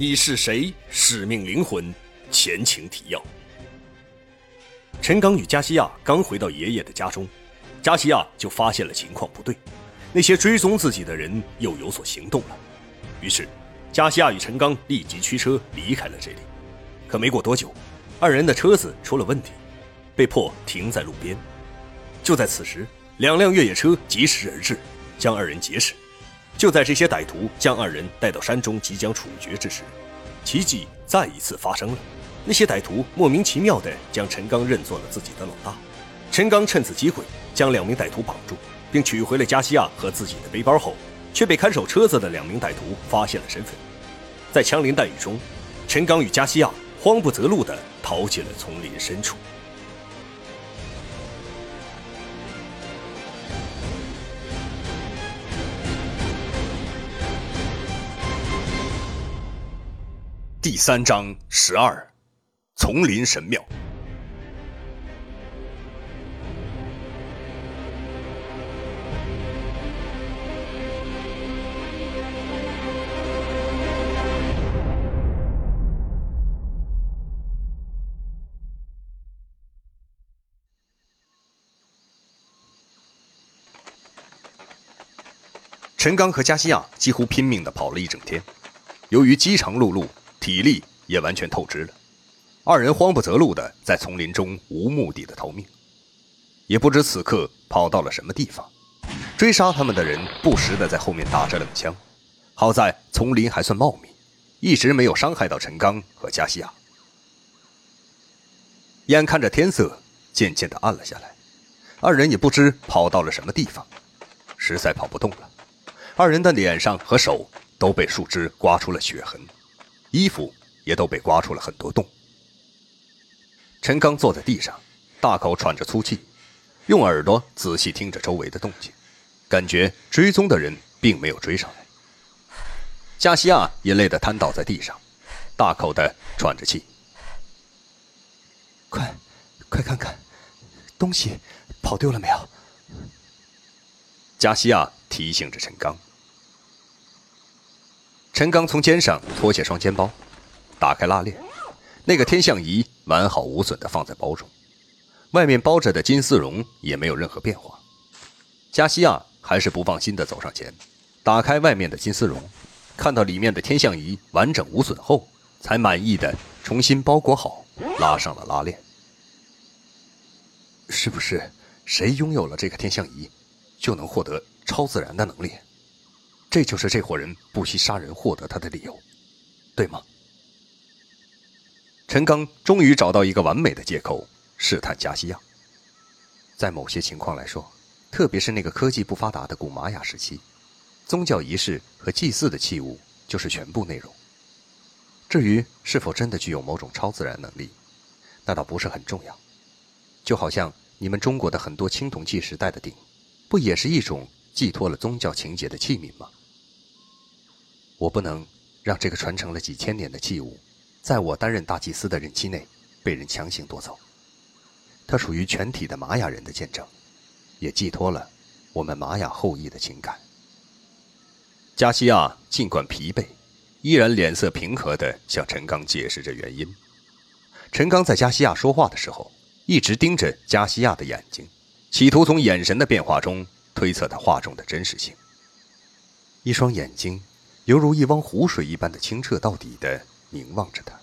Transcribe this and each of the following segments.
你是谁？使命灵魂，前情提要。陈刚与加西亚刚回到爷爷的家中，加西亚就发现了情况不对，那些追踪自己的人又有所行动了。于是，加西亚与陈刚立即驱车离开了这里。可没过多久，二人的车子出了问题，被迫停在路边。就在此时，两辆越野车疾驰而至，将二人劫持。就在这些歹徒将二人带到山中即将处决之时，奇迹再一次发生了。那些歹徒莫名其妙地将陈刚认作了自己的老大。陈刚趁此机会将两名歹徒绑住，并取回了加西亚和自己的背包后，却被看守车子的两名歹徒发现了身份。在枪林弹雨中，陈刚与加西亚慌不择路地逃进了丛林深处。第三章十二，丛林神庙。陈刚和加西亚几乎拼命的跑了一整天，由于饥肠辘辘。体力也完全透支了，二人慌不择路的在丛林中无目的的逃命，也不知此刻跑到了什么地方。追杀他们的人不时的在后面打着冷枪，好在丛林还算茂密，一直没有伤害到陈刚和加西亚。眼看着天色渐渐的暗了下来，二人也不知跑到了什么地方，实在跑不动了。二人的脸上和手都被树枝刮出了血痕。衣服也都被刮出了很多洞。陈刚坐在地上，大口喘着粗气，用耳朵仔细听着周围的动静，感觉追踪的人并没有追上来。加西亚也累得瘫倒在地上，大口的喘着气。快，快看看，东西跑丢了没有？加西亚提醒着陈刚。陈刚从肩上脱下双肩包，打开拉链，那个天象仪完好无损地放在包中，外面包着的金丝绒也没有任何变化。加西亚还是不放心地走上前，打开外面的金丝绒，看到里面的天象仪完整无损后，才满意的重新包裹好，拉上了拉链。是不是谁拥有了这个天象仪，就能获得超自然的能力？这就是这伙人不惜杀人获得他的理由，对吗？陈刚终于找到一个完美的借口试探加西亚。在某些情况来说，特别是那个科技不发达的古玛雅时期，宗教仪式和祭祀的器物就是全部内容。至于是否真的具有某种超自然能力，那倒不是很重要。就好像你们中国的很多青铜器时代的鼎，不也是一种寄托了宗教情节的器皿吗？我不能让这个传承了几千年的器物，在我担任大祭司的任期内被人强行夺走。它属于全体的玛雅人的见证，也寄托了我们玛雅后裔的情感。加西亚尽管疲惫，依然脸色平和地向陈刚解释着原因。陈刚在加西亚说话的时候，一直盯着加西亚的眼睛，企图从眼神的变化中推测他话中的真实性。一双眼睛。犹如一汪湖水一般的清澈到底的凝望着他，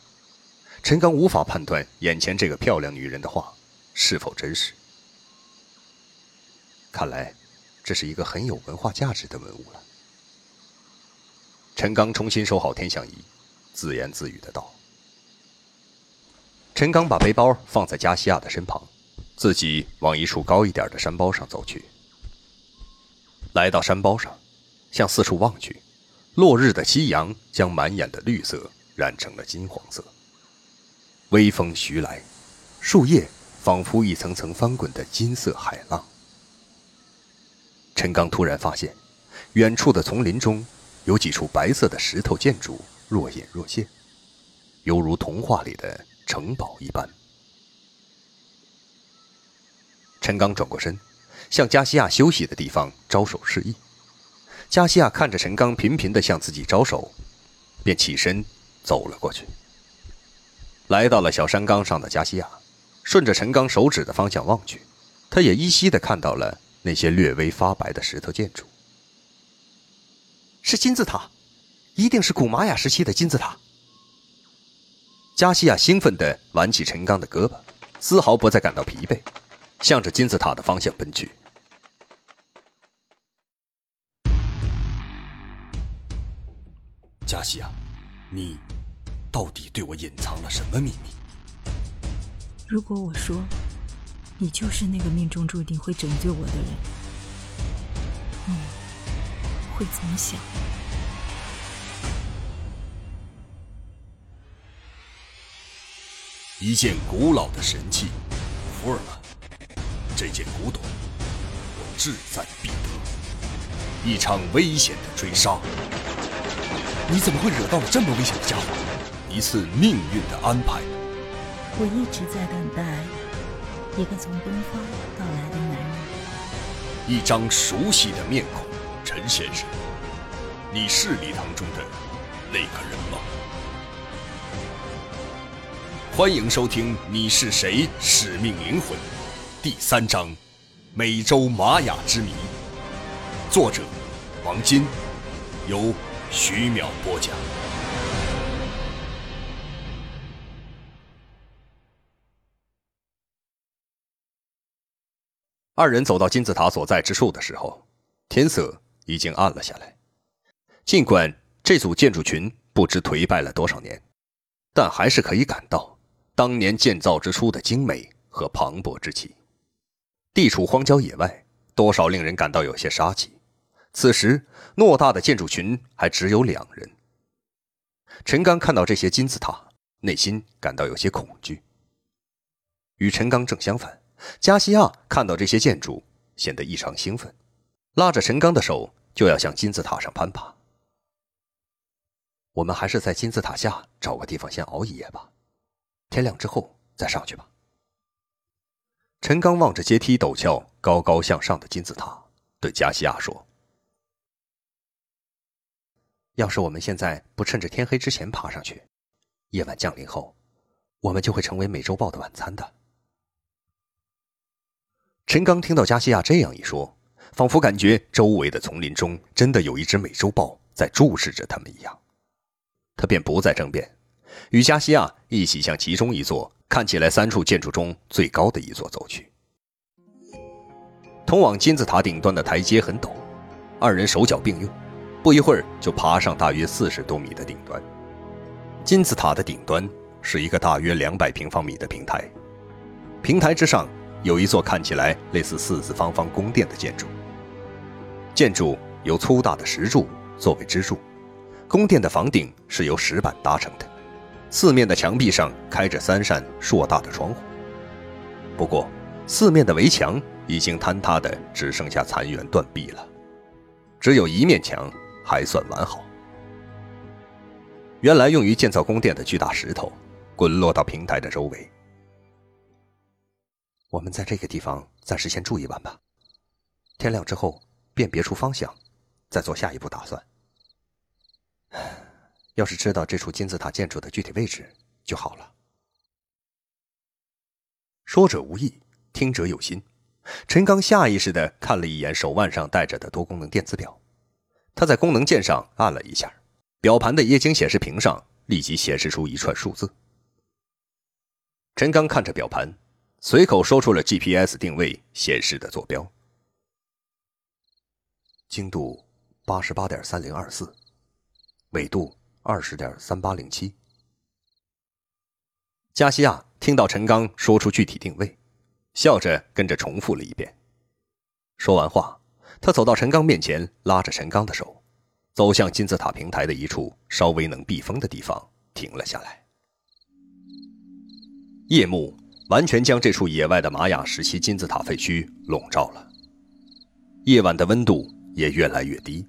陈刚无法判断眼前这个漂亮女人的话是否真实。看来，这是一个很有文化价值的文物了。陈刚重新收好天象仪，自言自语的道：“陈刚把背包放在加西亚的身旁，自己往一处高一点的山包上走去。来到山包上，向四处望去。”落日的夕阳将满眼的绿色染成了金黄色。微风徐来，树叶仿佛一层层翻滚的金色海浪。陈刚突然发现，远处的丛林中有几处白色的石头建筑若隐若现，犹如童话里的城堡一般。陈刚转过身，向加西亚休息的地方招手示意。加西亚看着陈刚频频地向自己招手，便起身走了过去。来到了小山岗上的加西亚，顺着陈刚手指的方向望去，他也依稀的看到了那些略微发白的石头建筑。是金字塔，一定是古玛雅时期的金字塔。加西亚兴奋地挽起陈刚的胳膊，丝毫不再感到疲惫，向着金字塔的方向奔去。加西亚，你到底对我隐藏了什么秘密？如果我说，你就是那个命中注定会拯救我的人，你会怎么想？一件古老的神器，福尔曼，这件古董，我志在必得。一场危险的追杀。你怎么会惹到了这么危险的家伙？一次命运的安排。我一直在等待一个从东方到来的男人。一张熟悉的面孔，陈先生，你是礼堂中的那个人吗？欢迎收听《你是谁？使命灵魂》第三章《美洲玛雅之谜》，作者王金，由。徐淼播讲。二人走到金字塔所在之处的时候，天色已经暗了下来。尽管这组建筑群不知颓败了多少年，但还是可以感到当年建造之初的精美和磅礴之气。地处荒郊野外，多少令人感到有些杀气。此时，偌大的建筑群还只有两人。陈刚看到这些金字塔，内心感到有些恐惧。与陈刚正相反，加西亚看到这些建筑，显得异常兴奋，拉着陈刚的手就要向金字塔上攀爬。我们还是在金字塔下找个地方先熬一夜吧，天亮之后再上去吧。陈刚望着阶梯陡峭、高高向上的金字塔，对加西亚说。要是我们现在不趁着天黑之前爬上去，夜晚降临后，我们就会成为美洲豹的晚餐的。陈刚听到加西亚这样一说，仿佛感觉周围的丛林中真的有一只美洲豹在注视着他们一样，他便不再争辩，与加西亚一起向其中一座看起来三处建筑中最高的一座走去。通往金字塔顶端的台阶很陡，二人手脚并用。不一会儿，就爬上大约四十多米的顶端。金字塔的顶端是一个大约两百平方米的平台，平台之上有一座看起来类似四四方方宫殿的建筑。建筑由粗大的石柱作为支柱，宫殿的房顶是由石板搭成的，四面的墙壁上开着三扇硕大的窗户。不过，四面的围墙已经坍塌的只剩下残垣断壁了，只有一面墙。还算完好。原来用于建造宫殿的巨大石头，滚落到平台的周围。我们在这个地方暂时先住一晚吧，天亮之后辨别出方向，再做下一步打算。要是知道这处金字塔建筑的具体位置就好了。说者无意，听者有心。陈刚下意识的看了一眼手腕上戴着的多功能电子表。他在功能键上按了一下，表盘的液晶显示屏上立即显示出一串数字。陈刚看着表盘，随口说出了 GPS 定位显示的坐标：经度八十八点三零二四，纬度二十点三八零七。加西亚听到陈刚说出具体定位，笑着跟着重复了一遍。说完话。他走到陈刚面前，拉着陈刚的手，走向金字塔平台的一处稍微能避风的地方，停了下来。夜幕完全将这处野外的玛雅时期金字塔废墟笼罩了，夜晚的温度也越来越低，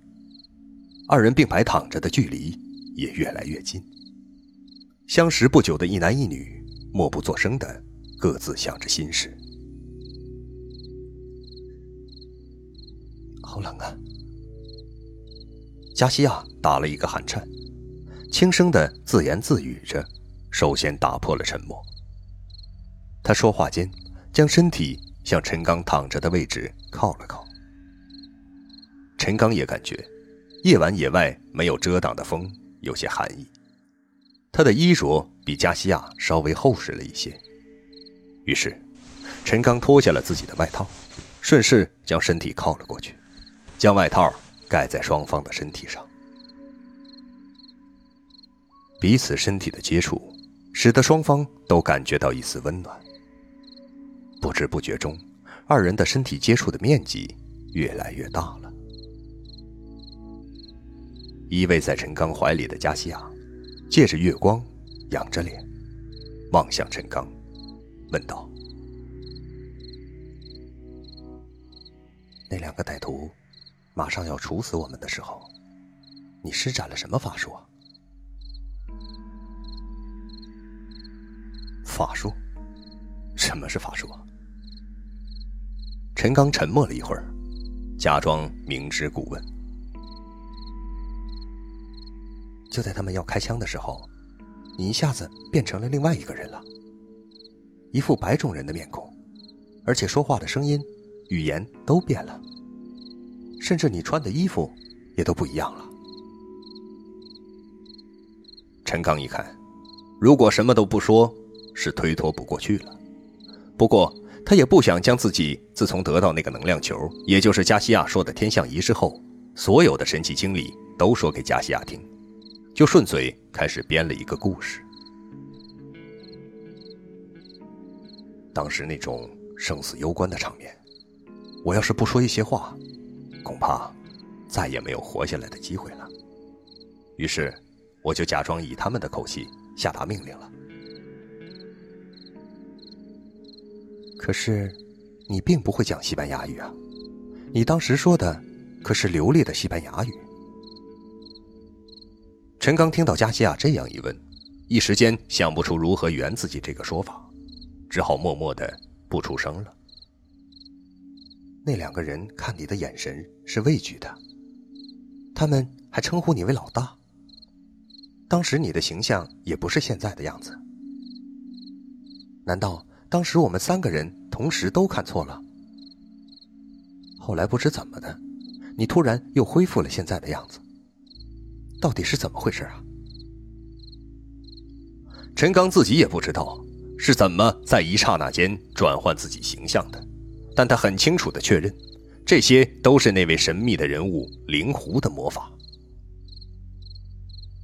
二人并排躺着的距离也越来越近。相识不久的一男一女，默不作声的各自想着心事。好冷啊！加西亚打了一个寒颤，轻声的自言自语着，首先打破了沉默。他说话间，将身体向陈刚躺着的位置靠了靠。陈刚也感觉，夜晚野外没有遮挡的风有些寒意，他的衣着比加西亚稍微厚实了一些。于是，陈刚脱下了自己的外套，顺势将身体靠了过去，将外套盖在双方的身体上。彼此身体的接触，使得双方都感觉到一丝温暖。不知不觉中，二人的身体接触的面积越来越大了。依偎在陈刚怀里的加西亚，借着月光，仰着脸，望向陈刚，问道：“那两个歹徒马上要处死我们的时候，你施展了什么法术？”法术？什么是法术？陈刚沉默了一会儿，假装明知故问。就在他们要开枪的时候，你一下子变成了另外一个人了，一副白种人的面孔，而且说话的声音、语言都变了，甚至你穿的衣服也都不一样了。陈刚一看，如果什么都不说，是推脱不过去了。不过。他也不想将自己自从得到那个能量球，也就是加西亚说的天象仪式后，所有的神奇经历都说给加西亚听，就顺嘴开始编了一个故事。当时那种生死攸关的场面，我要是不说一些话，恐怕再也没有活下来的机会了。于是，我就假装以他们的口气下达命令了。可是，你并不会讲西班牙语啊！你当时说的可是流利的西班牙语。陈刚听到加西亚这样一问，一时间想不出如何圆自己这个说法，只好默默的不出声了。那两个人看你的眼神是畏惧的，他们还称呼你为老大。当时你的形象也不是现在的样子，难道？当时我们三个人同时都看错了，后来不知怎么的，你突然又恢复了现在的样子，到底是怎么回事啊？陈刚自己也不知道是怎么在一刹那间转换自己形象的，但他很清楚的确认，这些都是那位神秘的人物灵狐的魔法。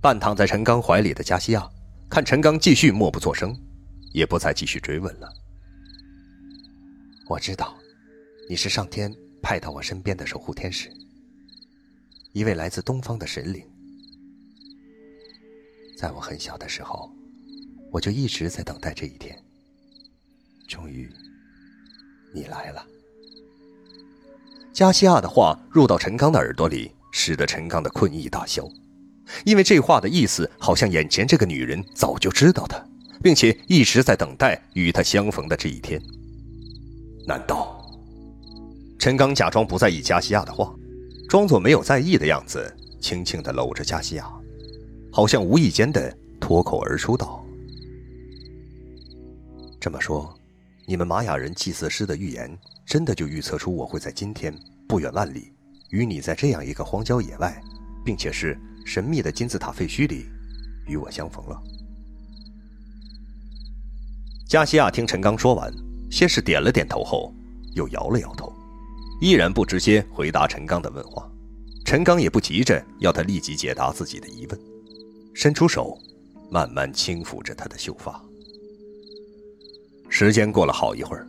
半躺在陈刚怀里的加西亚，看陈刚继续默不作声。也不再继续追问了。我知道，你是上天派到我身边的守护天使，一位来自东方的神灵。在我很小的时候，我就一直在等待这一天。终于，你来了。加西亚的话入到陈刚的耳朵里，使得陈刚的困意大消，因为这话的意思好像眼前这个女人早就知道他。并且一直在等待与他相逢的这一天。难道？陈刚假装不在意加西亚的话，装作没有在意的样子，轻轻地搂着加西亚，好像无意间的脱口而出道：“这么说，你们玛雅人祭祀师的预言，真的就预测出我会在今天不远万里，与你在这样一个荒郊野外，并且是神秘的金字塔废墟里，与我相逢了？”加西亚听陈刚说完，先是点了点头，后又摇了摇头，依然不直接回答陈刚的问话。陈刚也不急着要他立即解答自己的疑问，伸出手，慢慢轻抚着他的秀发。时间过了好一会儿，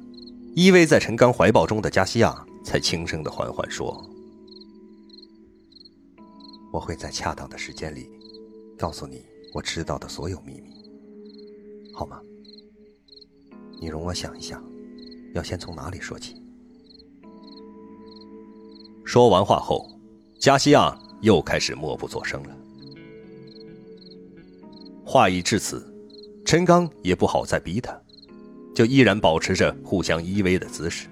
依偎在陈刚怀抱中的加西亚才轻声的缓缓说：“我会在恰当的时间里，告诉你我知道的所有秘密，好吗？”你容我想一想，要先从哪里说起？说完话后，加西亚又开始默不作声了。话已至此，陈刚也不好再逼他，就依然保持着互相依偎的姿势。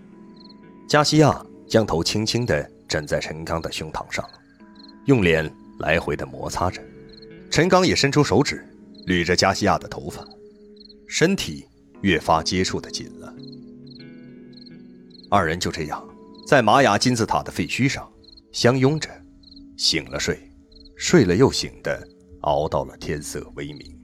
加西亚将头轻轻的枕在陈刚的胸膛上，用脸来回的摩擦着，陈刚也伸出手指捋着加西亚的头发，身体越发接触的紧了。二人就这样，在玛雅金字塔的废墟上相拥着，醒了睡，睡了又醒的，熬到了天色微明。